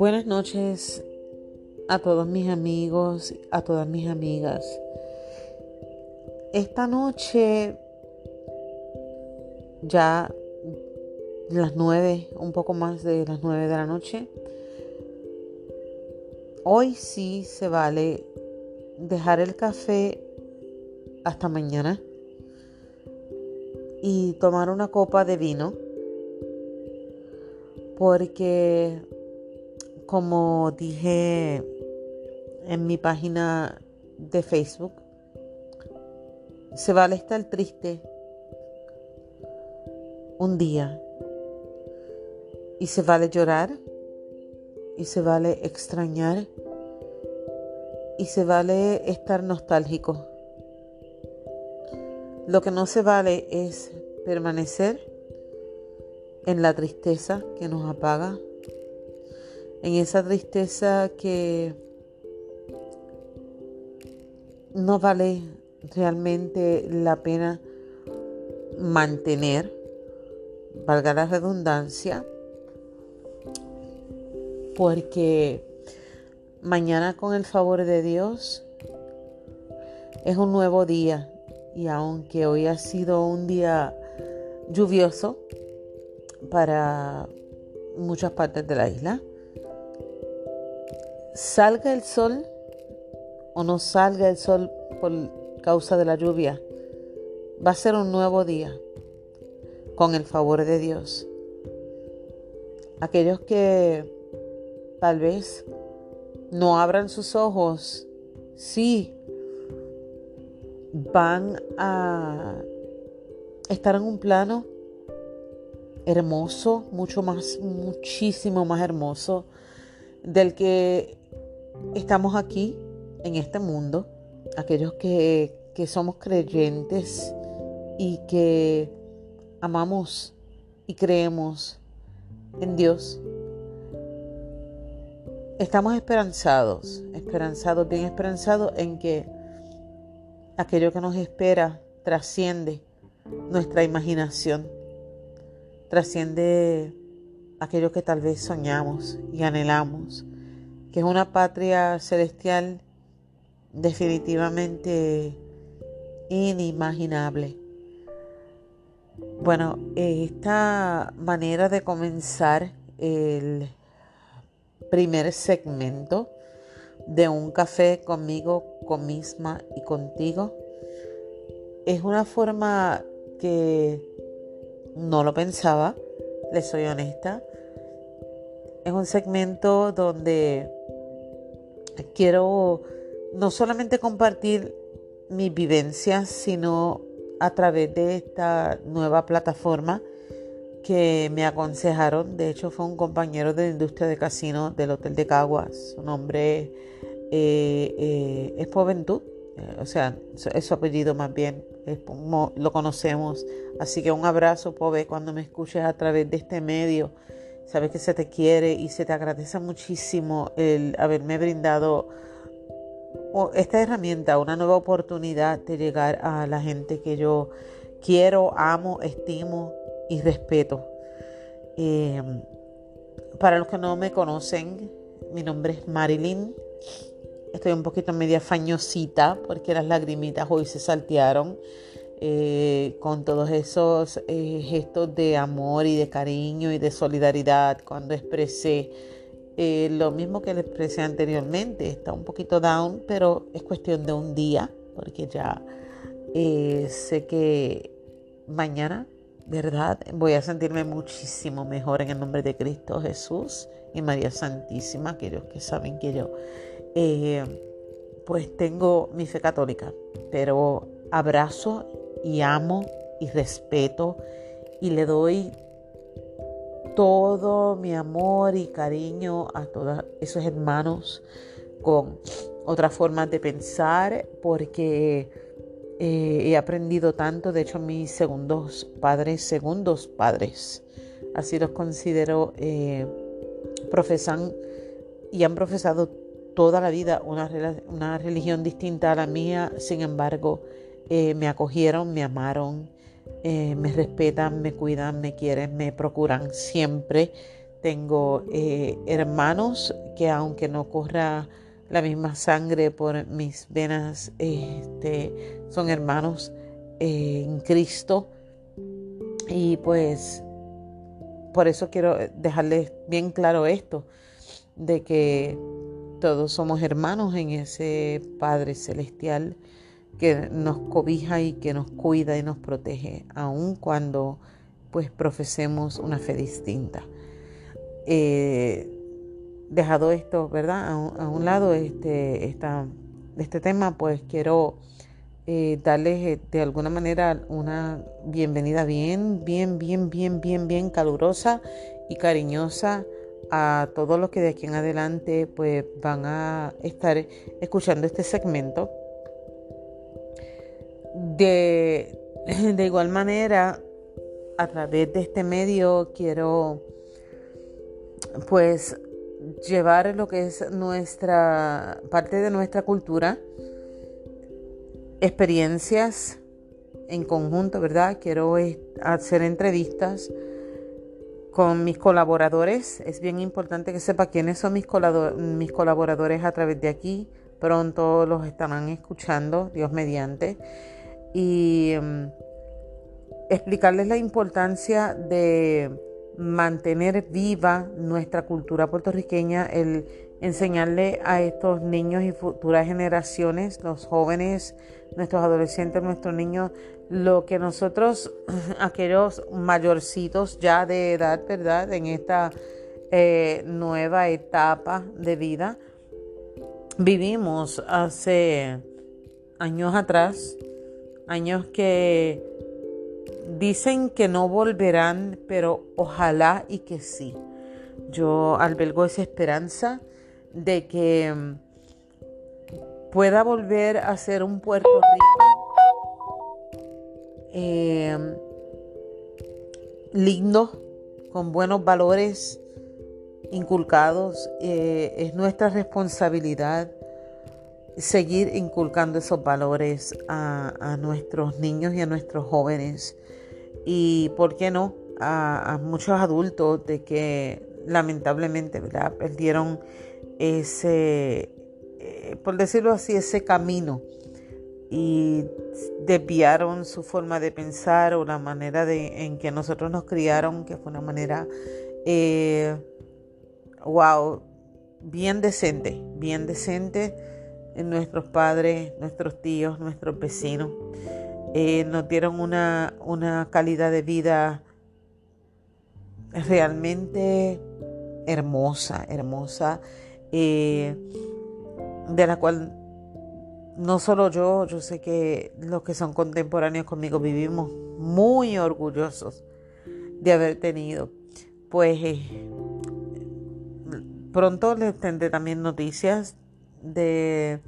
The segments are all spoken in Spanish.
Buenas noches a todos mis amigos, a todas mis amigas. Esta noche, ya las nueve, un poco más de las nueve de la noche, hoy sí se vale dejar el café hasta mañana y tomar una copa de vino porque como dije en mi página de Facebook, se vale estar triste un día y se vale llorar y se vale extrañar y se vale estar nostálgico. Lo que no se vale es permanecer en la tristeza que nos apaga en esa tristeza que no vale realmente la pena mantener, valga la redundancia, porque mañana con el favor de Dios es un nuevo día. Y aunque hoy ha sido un día lluvioso para muchas partes de la isla, salga el sol o no salga el sol por causa de la lluvia, va a ser un nuevo día con el favor de Dios. Aquellos que tal vez no abran sus ojos, sí, van a estar en un plano hermoso, mucho más, muchísimo más hermoso del que estamos aquí en este mundo, aquellos que, somos creyentes y que amamos y creemos en Dios, estamos esperanzados, esperanzados, bien esperanzados en que aquello que nos espera trasciende nuestra imaginación, trasciende aquello que tal vez soñamos y anhelamos que es una patria celestial definitivamente inimaginable. Bueno, esta manera de comenzar el primer segmento de un café conmigo, con misma y contigo es una forma que no lo pensaba, le soy honesta. Es un segmento donde quiero no solamente compartir mis vivencias, sino a través de esta nueva plataforma que me aconsejaron. De hecho, fue un compañero de la industria de casino del Hotel de Caguas. Su nombre eh, eh, es Juventud, eh, o sea, es su apellido más bien, lo conocemos. Así que un abrazo, Pove, cuando me escuches a través de este medio. Sabes que se te quiere y se te agradece muchísimo el haberme brindado esta herramienta, una nueva oportunidad de llegar a la gente que yo quiero, amo, estimo y respeto. Em, para los que no me conocen, mi nombre es Marilyn. Estoy un poquito media fañosita porque las lagrimitas hoy se saltearon. Eh, con todos esos eh, gestos de amor y de cariño y de solidaridad cuando expresé eh, lo mismo que le expresé anteriormente. Está un poquito down, pero es cuestión de un día, porque ya sé que mañana, ¿verdad? Voy a sentirme muchísimo mejor en el nombre de Cristo Jesús y María Santísima, aquellos que saben que yo, pues tengo mi fe católica, pero abrazo y amo y respeto y le doy todo mi amor y cariño a todos esos hermanos con otras formas de pensar porque eh, he aprendido tanto, de hecho mis segundos padres, segundos padres, así los considero, eh, profesan y han profesado toda la vida una, una religión distinta a la mía, sin embargo, eh, me acogieron, me amaron, eh, me respetan, me cuidan, me quieren, me procuran siempre tengo eh, hermanos que aunque no corra la misma sangre por mis venas, este, son hermanos en Cristo. Y pues por eso quiero dejarles bien claro esto, de que todos somos hermanos en ese Padre Celestial que nos cobija y que nos cuida y nos protege, aun cuando pues profesemos una fe distinta. Eh, dejado esto, ¿verdad? A un, lado este, esta, este tema, pues quiero eh, darles eh, de alguna manera una bienvenida bien, bien, bien, bien, bien, bien calurosa y cariñosa a todos los que de aquí en adelante pues van a estar escuchando este segmento. De, de igual manera, a través de este medio quiero pues llevar lo que es nuestra parte de nuestra cultura, experiencias en conjunto, ¿verdad? Quiero hacer entrevistas con mis colaboradores. Es bien importante que sepa quiénes son mis, mis colaboradores a través de aquí. Pronto los estarán escuchando, Dios mediante. Y mm, explicarles la importancia de mantener viva nuestra cultura puertorriqueña, el enseñarle a estos niños y futuras generaciones, los jóvenes, nuestros adolescentes, nuestros niños, lo que nosotros, aquellos mayorcitos ya de edad, ¿verdad? En esta eh, nueva etapa de vida, vivimos hace años atrás, años que Dicen que no volverán, pero ojalá y que sí. Yo albergo esa esperanza de que mm, pueda volver a ser un Puerto Rico em, lindo, con buenos valores inculcados. Eh, es nuestra responsabilidad seguir inculcando esos valores a, nuestros niños y a nuestros jóvenes. Y, ¿por qué no?, a, muchos adultos de que lamentablemente perdieron ese, eh, por decirlo así, ese camino y desviaron su forma de pensar o la manera de, en que nosotros nos criaron, que fue una manera, eh, wow, bien decente, bien decente nuestros padres, nuestros tíos, nuestros vecinos. Eh, nos dieron una, una calidad de vida realmente hermosa, hermosa, eh, de la cual no solo yo, yo sé que los que son contemporáneos conmigo vivimos muy orgullosos de haber tenido. Pues eh, pronto les tendré también noticias de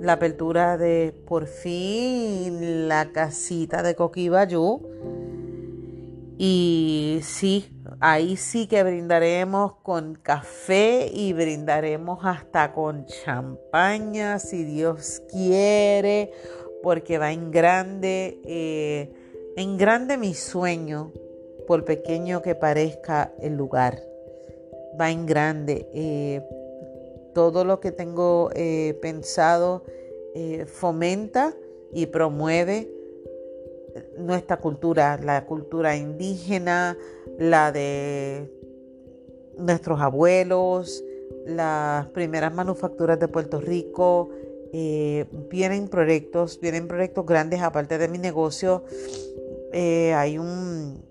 la apertura de por fin la casita de Coquibayú. Y sí, ahí sí que brindaremos con café y brindaremos hasta con champaña, si Dios quiere, porque va en grande, eh, en grande mi sueño, por pequeño que parezca el lugar. Va en grande. Eh, todo lo que tengo eh, pensado eh, fomenta y promueve nuestra cultura, la cultura indígena, la de nuestros abuelos, las primeras manufacturas de Puerto Rico. Eh, vienen proyectos, vienen proyectos grandes aparte de mi negocio. hay un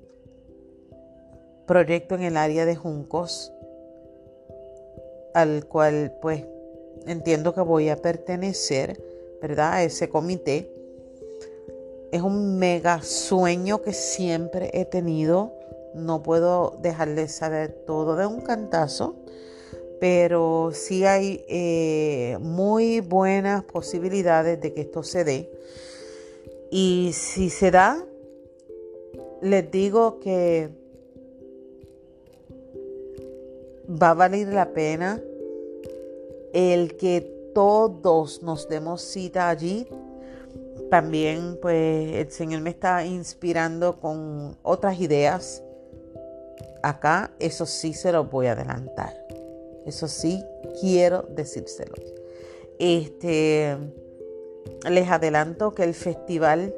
proyecto en el área de Juncos al cual pues entiendo que voy a pertenecer, ¿verdad? A ese comité. Es un mega sueño que siempre he tenido. No puedo dejarles saber todo de un cantazo, pero sí hay eh, muy buenas posibilidades de que esto se dé. Y si se da, les digo que va a valer la pena el que todos nos demos cita allí. También pues el Señor me está inspirando con otras ideas acá, eso sí se lo voy a adelantar. Eso sí quiero decírselos. Este, les adelanto que el festival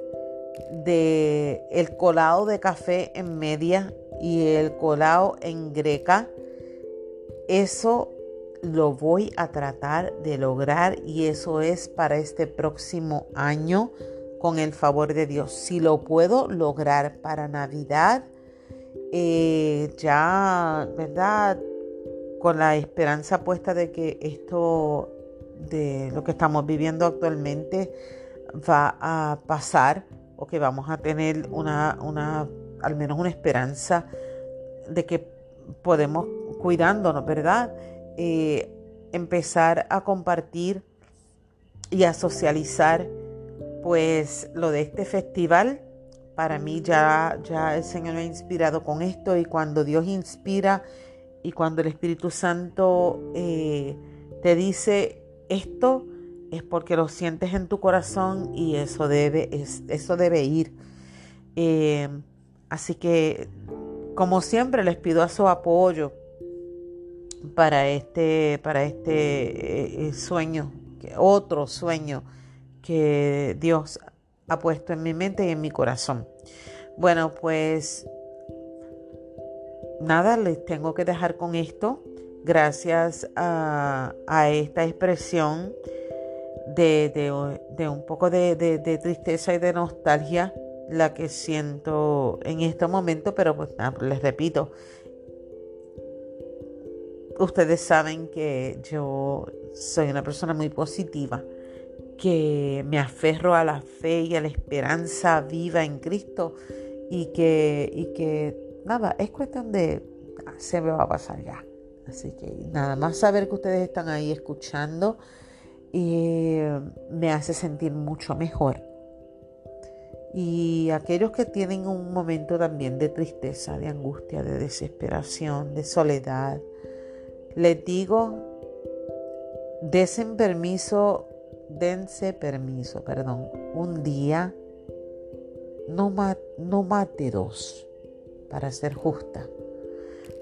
de el colado de café en media y el colado en greca, eso lo voy a tratar de lograr y eso es para este próximo año con el favor de Dios. Si lo puedo lograr para Navidad, eh, ya, ¿verdad? Con la esperanza puesta de que esto, de lo que estamos viviendo actualmente, va a pasar o que vamos a tener una, una al menos una esperanza de que podemos cuidándonos, ¿verdad? Eh, empezar a compartir y a socializar pues lo de este festival para mí ya, ya el Señor me ha inspirado con esto y cuando Dios inspira y cuando el Espíritu Santo eh, te dice esto es porque lo sientes en tu corazón y eso debe, eso debe ir. Eh, así que como siempre les pido a su apoyo para este, para este eh, sueño, otro sueño que Dios ha puesto en mi mente y en mi corazón. Bueno, pues nada, les tengo que dejar con esto. Gracias a, esta expresión de, un poco de, de, tristeza y de nostalgia la que siento en este momento, pero pues les repito, ustedes saben que yo soy una persona muy positiva, que me aferro a la fe y a la esperanza viva en Cristo y que, y que nada, es cuestión de, ah, se me va a pasar ya. Así que nada más saber que ustedes están ahí escuchando y me hace sentir mucho mejor. Y aquellos que tienen un momento también de tristeza, de angustia, de desesperación, de soledad, les digo, desen permiso, dense permiso, perdón, un día, no, no mate dos, para ser justa,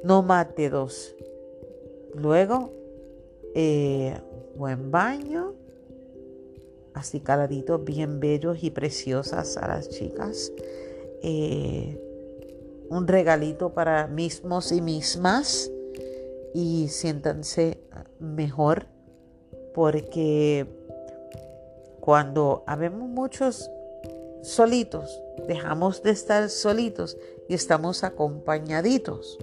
no mate dos. Luego, eh, buen baño, así caladitos, bien bellos y preciosas a las chicas. Eh, un regalito para mismos y mismas y siéntanse mejor porque cuando habemos muchos solitos, dejamos de estar solitos y estamos acompañaditos.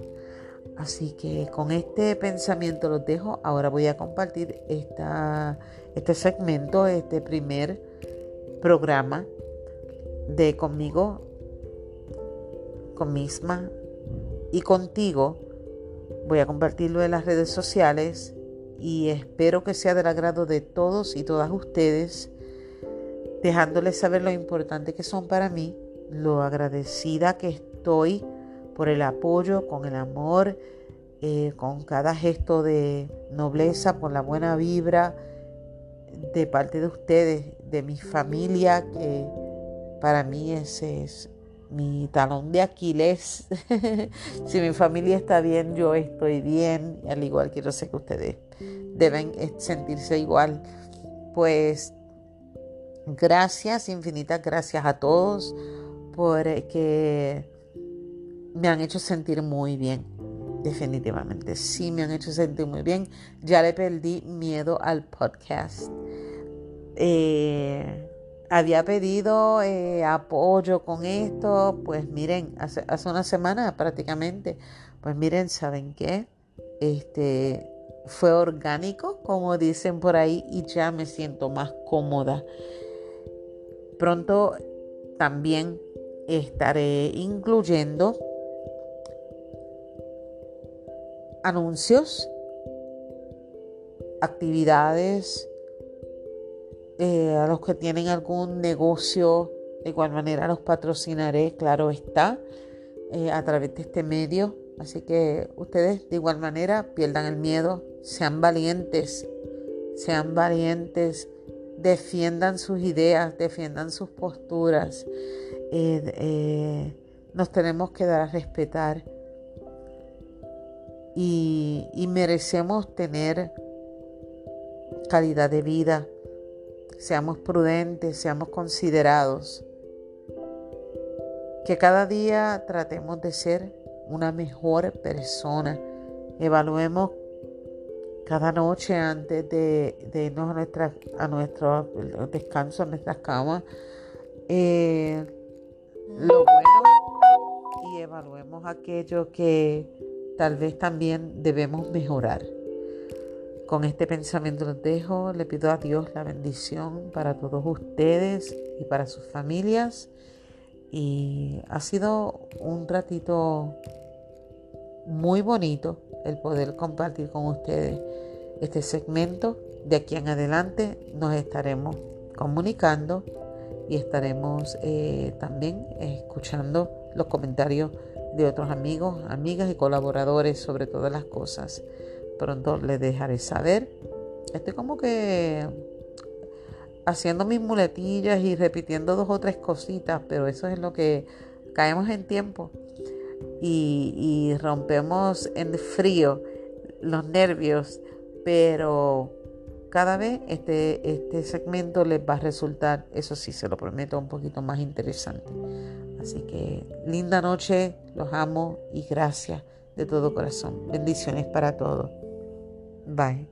Así que con este pensamiento los dejo. Ahora voy a compartir esta, este segmento, este primer programa de conmigo, con misma y contigo Voy a compartirlo en las redes sociales y espero que sea del agrado de todos y todas ustedes, dejándoles saber lo importante que son para mí, lo agradecida que estoy por el apoyo, con el amor, eh, con cada gesto de nobleza, por la buena vibra de parte de ustedes, de mi familia, que para mí ese es mi talón de Aquiles. si mi familia está bien, yo estoy bien, al igual que yo sé que ustedes deben sentirse igual. Pues gracias, infinitas gracias a todos por que me han hecho sentir muy bien. Definitivamente, sí me han hecho sentir muy bien. Ya le perdí miedo al podcast. Eh, había pedido eh, apoyo con esto, pues miren, hace, hace, una semana prácticamente, pues miren, ¿saben qué? Este fue orgánico, como dicen por ahí, y ya me siento más cómoda. Pronto también estaré incluyendo anuncios, actividades, eh, a los que tienen algún negocio, de igual manera los patrocinaré, claro está, eh, a través de este medio. Así que ustedes de igual manera pierdan el miedo, sean valientes, sean valientes, defiendan sus ideas, defiendan sus posturas. Eh, nos tenemos que dar a respetar y, y merecemos tener calidad de vida. Seamos prudentes, seamos considerados. Que cada día tratemos de ser una mejor persona. Evaluemos cada noche antes de, irnos a, a nuestro descanso, a nuestras camas, eh, lo bueno y evaluemos aquello que tal vez también debemos mejorar. Con este pensamiento los dejo, le pido a Dios la bendición para todos ustedes y para sus familias. Y ha sido un ratito muy bonito el poder compartir con ustedes este segmento. De aquí en adelante nos estaremos comunicando y estaremos eh, también escuchando los comentarios de otros amigos, amigas y colaboradores sobre todas las cosas. Pronto les dejaré saber. Estoy como que haciendo mis muletillas y repitiendo dos o tres cositas, pero eso es lo que caemos en tiempo y, rompemos en frío los nervios, pero cada vez este, este segmento les va a resultar, eso sí, se lo prometo, un poquito más interesante. Así que linda noche, los amo y gracias de todo corazón. Bendiciones para todos. Bye.